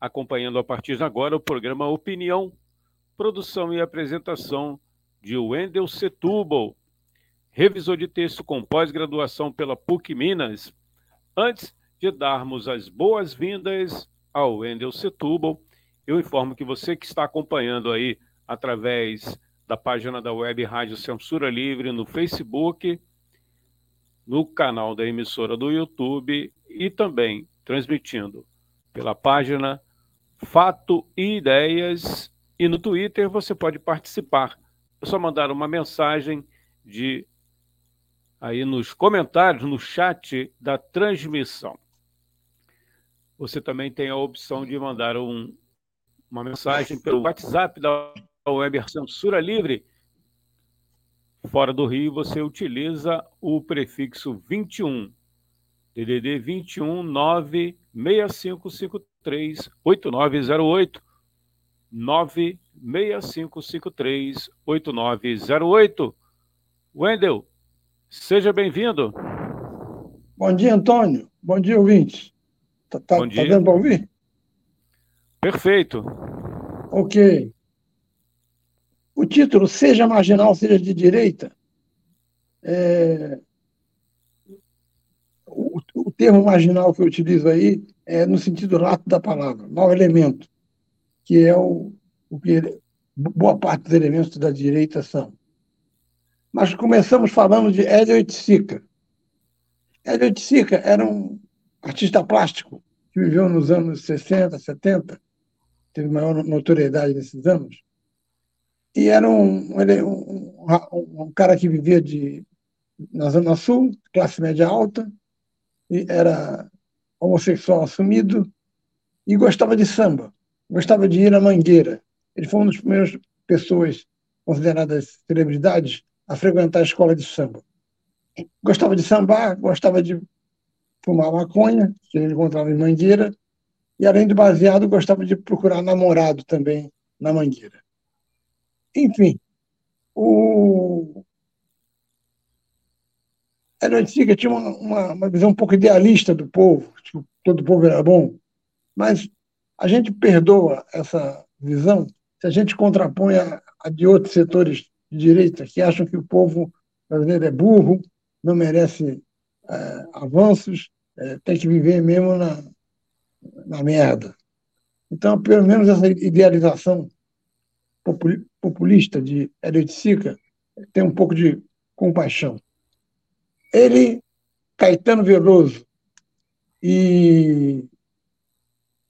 acompanhando a partir de agora o programa Opinião, produção e apresentação de Wendel Setúbal, revisor de texto com pós-graduação pela PUC Minas. Antes de darmos as boas-vindas ao Wendel Setúbal, eu informo que você que está acompanhando aí através da página da Web Rádio Censura Livre no Facebook, no canal da emissora do YouTube e também transmitindo pela página Fato e Ideias e no Twitter você pode participar. É só mandar uma mensagem de aí nos comentários, no chat da transmissão. Você também tem a opção de mandar um, uma mensagem pelo WhatsApp da Web Censura Livre Fora do Rio, você utiliza o prefixo 21. DDD 21 96553 8908 96553 8908. Wendel, seja bem-vindo. Bom dia, Antônio. Bom dia, ouvintes. Tá, tá, Bom dia. tá dando para ouvir? Perfeito. Ok. O título, seja marginal, seja de direita, é... o, o, termo marginal que eu utilizo aí é no sentido lato da palavra, mau elemento, que é o, o que boa parte dos elementos da direita são. Mas começamos falando de Elliot Sica. Elliot Sica era um artista plástico que viveu nos anos 60, 70, teve maior notoriedade nesses anos, e era um, um, um, um cara que vivia de, na Zona Sul, classe média alta, e era homossexual assumido e gostava de samba, gostava de ir à Mangueira. Ele foi uma das primeiras pessoas consideradas celebridades a frequentar a escola de samba. Gostava de sambar, gostava de fumar maconha, que ele encontrava em Mangueira, e além do baseado, gostava de procurar namorado também na Mangueira. Enfim, o Herói Siga tinha uma, uma, uma, visão um pouco idealista do povo, tipo, todo povo era bom, mas a gente perdoa essa visão se a gente contrapõe a, a de outros setores de direita que acham que o povo brasileiro é burro, não merece é, avanços, é, tem que viver mesmo na, na merda. Então, pelo menos essa idealização populista de Sica tem um pouco de compaixão. Ele, Caetano Veloso e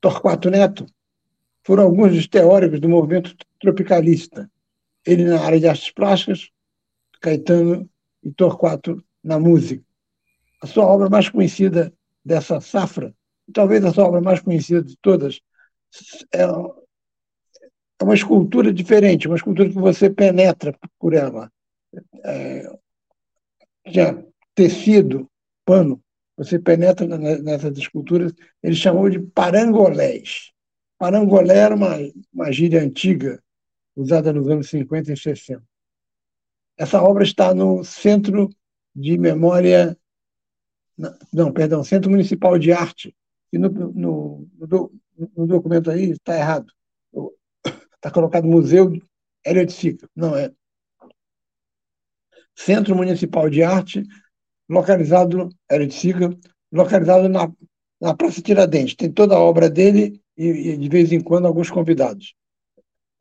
Torquato Neto foram alguns dos teóricos do movimento tropicalista. Ele na área de artes plásticas, Caetano e Torquato na música. A sua obra mais conhecida dessa safra, talvez a sua obra mais conhecida de todas, é é uma escultura diferente, uma escultura que você penetra por ela. É, tecido, pano, você penetra nessas esculturas, ele chamou de parangolés. Parangolé era uma, uma gíria antiga, usada nos anos 50 e 60. Essa obra está no Centro de Memória, não, perdão, Centro Municipal de Arte, e no, no, no, documento aí está errado. Está colocado Museu Hélio de Sica. Não é. Centro Municipal de Arte, localizado, Hélio de Sica, localizado na, na Praça Tiradentes. Tem toda a obra dele e, e, de vez em quando, alguns convidados.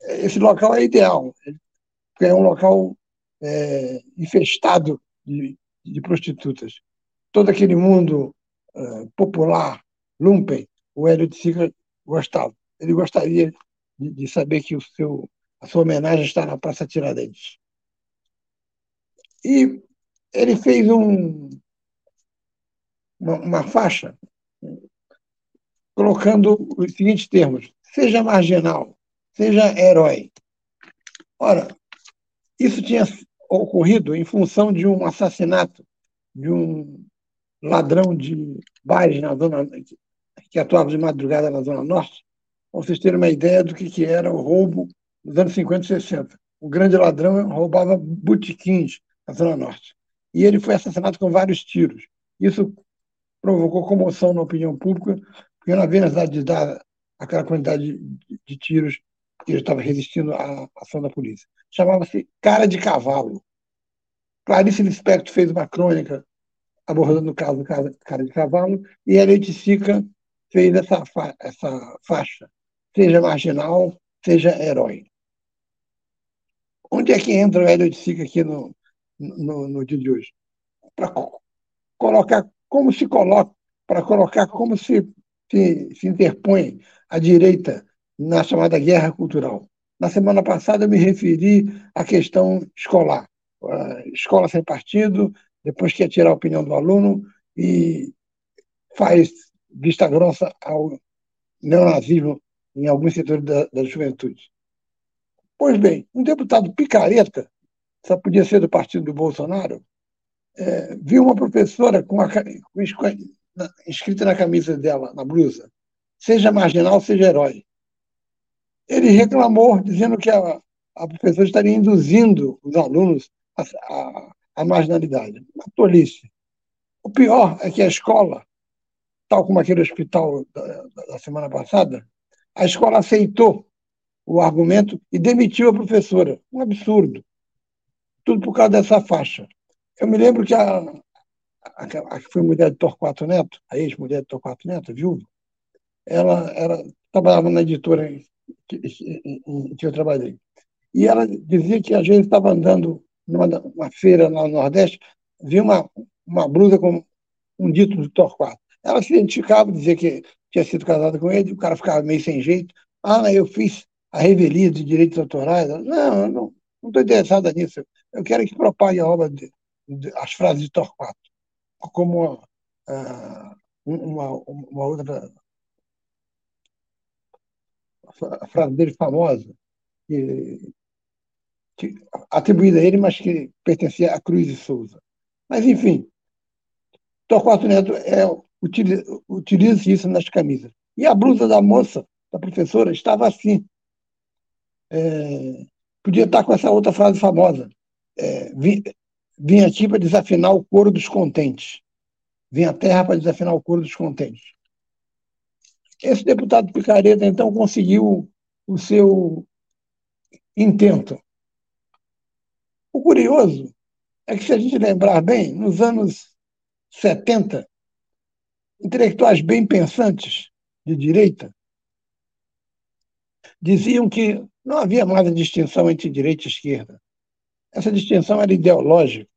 Esse local é ideal, porque é um local é, infestado de, de, prostitutas. Todo aquele mundo é, popular, lumpen, o Hélio de Sica gostava. Ele gostaria de, de saber que o seu, a sua homenagem está na Praça Tiradentes. E ele fez um, uma, uma faixa colocando os seguintes termos: seja marginal, seja herói. Ora, isso tinha ocorrido em função de um assassinato de um ladrão de bares na zona que atuava de madrugada na zona norte, para vocês terem uma ideia do que, que era o roubo nos anos 50 e 60. O grande ladrão roubava botiquins na zona norte. E ele foi assassinado com vários tiros. Isso provocou comoção na opinião pública, porque não havia necessidade de dar aquela quantidade de, de tiros que ele estava resistindo à ação da polícia. Chamava-se Cara de Cavalo. Clarice Lispector fez uma crônica abordando o caso Cara de Cavalo, e a Letícia fez essa, fa essa faixa, seja marginal, seja herói. Onde é que entra o Hélio de Sica aqui no, no, no dia de hoje? Para colocar como se coloca, para colocar como se, se, se interpõe a direita na chamada guerra cultural. Na semana passada eu me referi à questão escolar. escola sem partido, depois quer tirar a opinião do aluno e faz vista grossa ao neonazismo em alguns setores da, da juventude. Pois bem, um deputado picareta, só podia ser do partido do Bolsonaro, é, viu uma professora com, a, com escrita na camisa dela, na blusa, seja marginal, seja herói. Ele reclamou, dizendo que a, a professora estaria induzindo os alunos à, à, à marginalidade. Uma tolice. O pior é que a escola, tal como aquele hospital da, da semana passada, a escola aceitou o argumento e demitiu a professora. Um absurdo. Tudo por causa dessa faixa. Eu me lembro que a, a, a que foi mulher de Torquato Neto, a ex-mulher de Torquato Neto, viúva, ela, ela trabalhava na editora em que, em que eu trabalhei. E ela dizia que às vezes estava andando numa feira no Nordeste, via uma, uma blusa com um dito do Torquato. Ela se identificava, dizia que tinha sido casada com ele, o cara ficava meio sem jeito. Ah, eu fiz a revelia de direitos autorais. Não, não estou interessada nisso. Eu quero que propague a obra, de, de, as frases de Torquato, como uh, uma, uma outra frase dele famosa, que, que, atribuída a ele, mas que pertencia a Cruz de Souza. Mas, enfim, Torquato Neto é, utiliza, utiliza isso nas camisas. E a blusa da moça, da professora, estava assim. É, podia estar com essa outra frase famosa. É, vim, aqui para desafinar o coro dos contentes. Vim à terra para desafinar o coro dos contentes. Esse deputado Picareta, então, conseguiu o seu intento. O curioso é que, se a gente lembrar bem, nos anos 70, intelectuais bem pensantes de direita diziam que não havia mais a distinção entre direita e esquerda. Essa distinção era ideológica.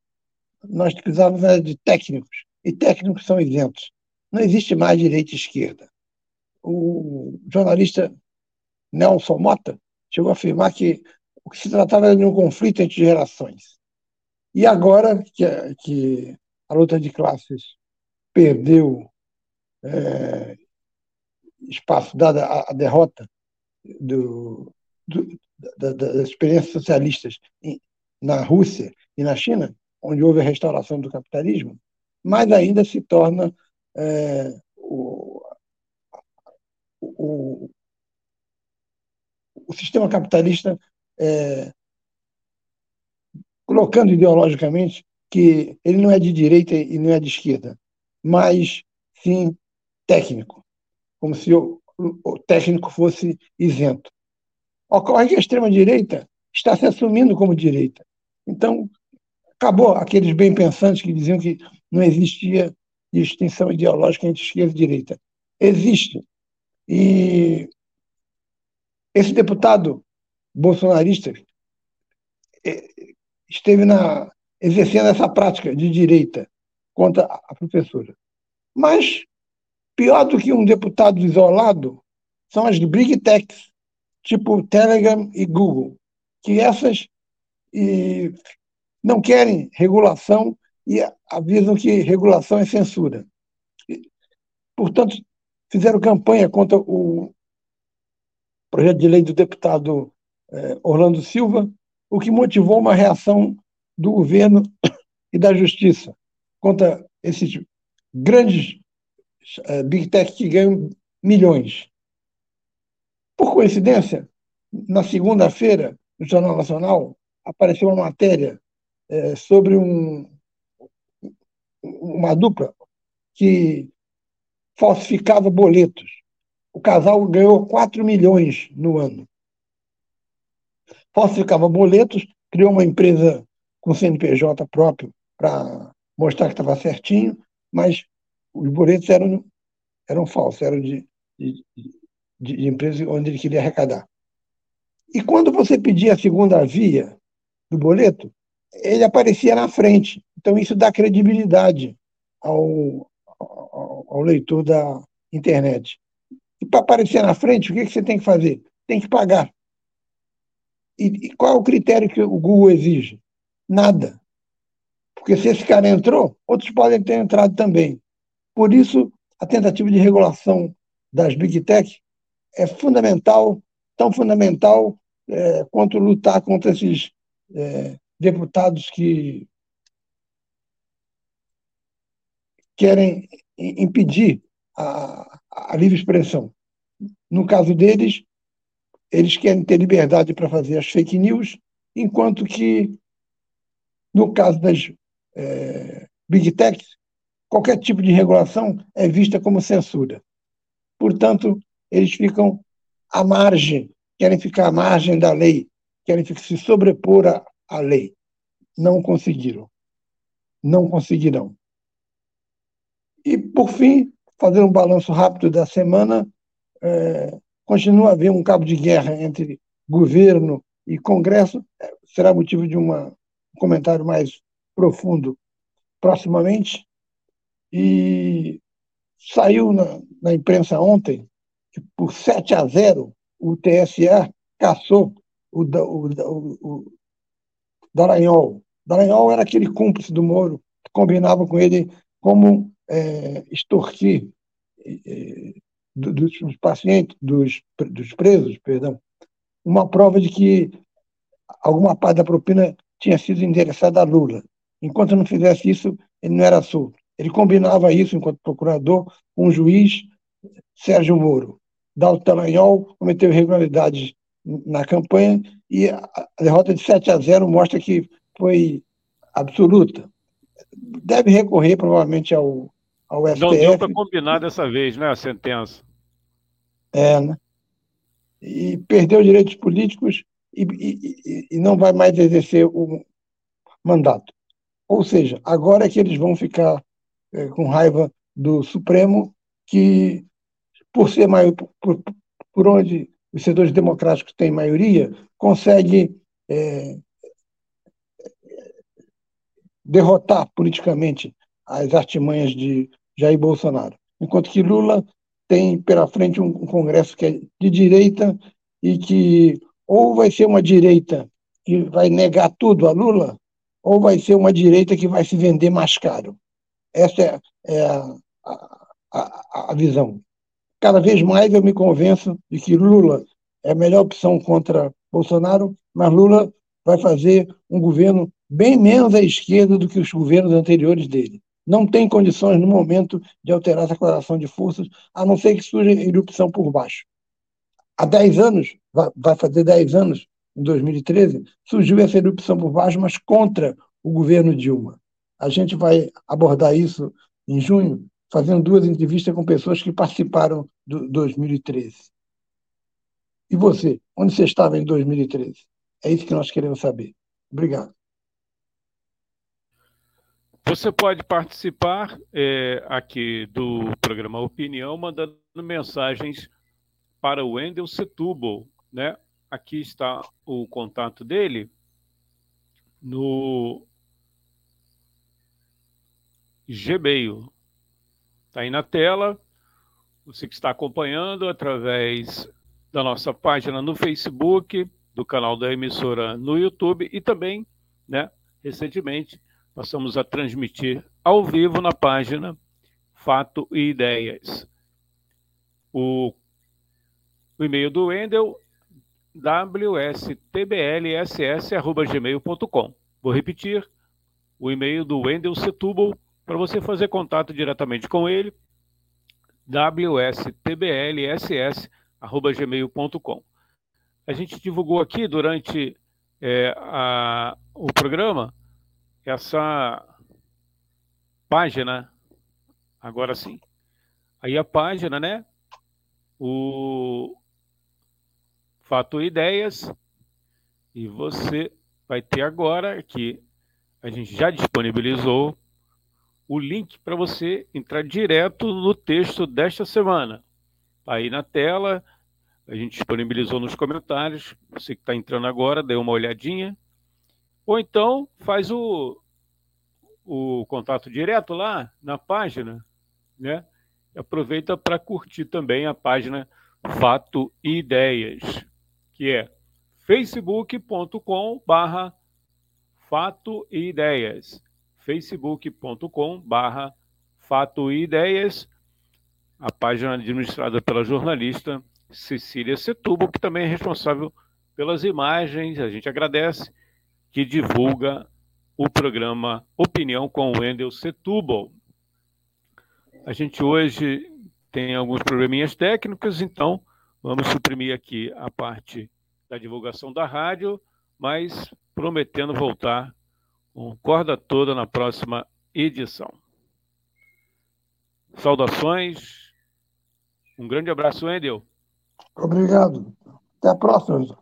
Nós precisávamos de técnicos, e técnicos são isentos. Não existe mais direita e esquerda o jornalista Nelson Mota chegou a afirmar que o que se tratava era de um conflito entre gerações. E agora que, que a luta de classes perdeu é, espaço, dada a, a derrota do, do, da, das experiências socialistas na Rússia e na China, onde houve a restauração do capitalismo, mais ainda se torna é, o, o, o sistema capitalista é, colocando ideologicamente que ele não é de direita e não é de esquerda, mas sim técnico, como se o, o técnico fosse isento. Ocorre que a extrema-direita está se assumindo como direita. Então, acabou aqueles bem pensantes que diziam que não existia distinção ideológica entre esquerda e direita. Existe. E esse deputado bolsonarista é, esteve na, exercendo essa prática de direita contra a professora. Mas, pior do que um deputado isolado, são as big techs, tipo Telegram e Google, que essas e, não querem regulação e avisam que regulação é censura. Portanto, fizeram campanha contra o, projeto de lei do deputado eh, Orlando Silva, o que motivou uma reação do governo e da justiça contra esses grandes eh, big tech que ganham milhões. Por coincidência, na segunda-feira, no Jornal Nacional, apareceu uma matéria é, sobre um, uma dupla que falsificava boletos. O casal ganhou 4 milhões no ano. Falsificava boletos, criou uma empresa com CNPJ próprio para mostrar que estava certinho, mas os boletos eram, eram falsos, eram de, de, de, de empresa onde ele queria arrecadar. E quando você pedia a segunda via do boleto, ele aparecia na frente. Então, isso dá credibilidade ao, ao, ao leitor da internet. E para aparecer na frente, o que, que você tem que fazer? Tem que pagar. E, e qual é o critério que o Google exige? Nada. Porque se esse cara entrou, outros podem ter entrado também. Por isso, a tentativa de regulação das Big Tech é fundamental, tão fundamental é, quanto lutar contra esses é, deputados que querem impedir a, a livre expressão. No caso deles, eles querem ter liberdade para fazer as fake news, enquanto que, no caso das é, big techs, qualquer tipo de regulação é vista como censura. Portanto, eles ficam à margem, querem ficar à margem da lei, querem se sobrepor à, à lei. Não conseguiram. Não conseguirão. E, por fim, fazer um balanço rápido da semana, é, continua a haver um cabo de guerra entre governo e Congresso, é, será motivo de uma, um comentário mais profundo proximamente. E saiu na, na imprensa ontem que, por 7 a 0, o TSE caçou o, o, o, Dallagnol. Dallagnol era aquele cúmplice do Moro, que combinava com ele como é, extorquir é, dos, dos, pacientes, dos, dos presos, perdão, uma prova de que alguma parte da propina tinha sido endereçada a Lula. Enquanto não fizesse isso, ele não era solto. Ele combinava isso, enquanto procurador, com o juiz Sérgio Moro. Dalton Dallagnol cometeu irregularidades na campanha e a derrota de 7 a 0 mostra que foi absoluta. Deve recorrer provavelmente ao, ao STF. Não deu para combinar dessa vez, né, a sentença. É, né? E perdeu direitos políticos e, e, e não vai mais exercer o mandato. Ou seja, agora é que eles vão ficar é, com raiva do Supremo, que, por ser maior, por, por onde os setores democráticos têm maioria, consegue é, derrotar politicamente as artimanhas de Jair Bolsonaro. Enquanto que Lula tem pela frente um, Congresso que é de direita e que ou vai ser uma direita que vai negar tudo a Lula, ou vai ser uma direita que vai se vender mais caro. Essa é, é a, a, a, visão. Cada vez mais eu me convenço de que Lula é a melhor opção contra Bolsonaro, mas Lula vai fazer um governo bem menos à esquerda do que os governos anteriores dele. Não tem condições, no momento, de alterar essa declaração de forças, a não ser que surja erupção por baixo. Há 10 anos, vai fazer 10 anos, em 2013, surgiu essa erupção por baixo, mas contra o governo Dilma. A gente vai abordar isso em junho, fazendo duas entrevistas com pessoas que participaram do 2013. E você, onde você estava em 2013? É isso que nós queremos saber. Obrigado. Você pode participar é, aqui do programa Opinião mandando mensagens para o Wendel Setúbal, né? Aqui está o contato dele no Gmail. Está aí na tela. Você que está acompanhando através da nossa página no Facebook, do canal da emissora no YouTube e também, né, recentemente, passamos a transmitir ao vivo na página Fato e Ideias. O, o e-mail do Wendel wstblss.gmail.com. Vou repetir o e-mail do Wendel Setúbal para você fazer contato diretamente com ele, wstblss.gmail.com. A gente divulgou aqui durante é, a, o programa essa página, agora sim. Aí a página, né? O Fato Ideias, e você vai ter agora que a gente já disponibilizou o link para você entrar direto no texto desta semana. Tá aí na tela, a gente disponibilizou nos comentários. Você que está entrando agora, dê uma olhadinha. Ou então faz o, o contato direto lá na página, né? Aproveita para curtir também a página Fato e Ideias, que é facebook.com barra Fato e Ideias. facebook.com Fato e Ideias, a página administrada pela jornalista Cecília Setubo, que também é responsável pelas imagens, a gente agradece, que divulga o programa Opinião com Wendel Setúbal. A gente hoje tem alguns probleminhas técnicos, então vamos suprimir aqui a parte da divulgação da rádio, mas prometendo voltar com corda toda na próxima edição. Saudações, um grande abraço, Wendel. Obrigado. Até a próxima.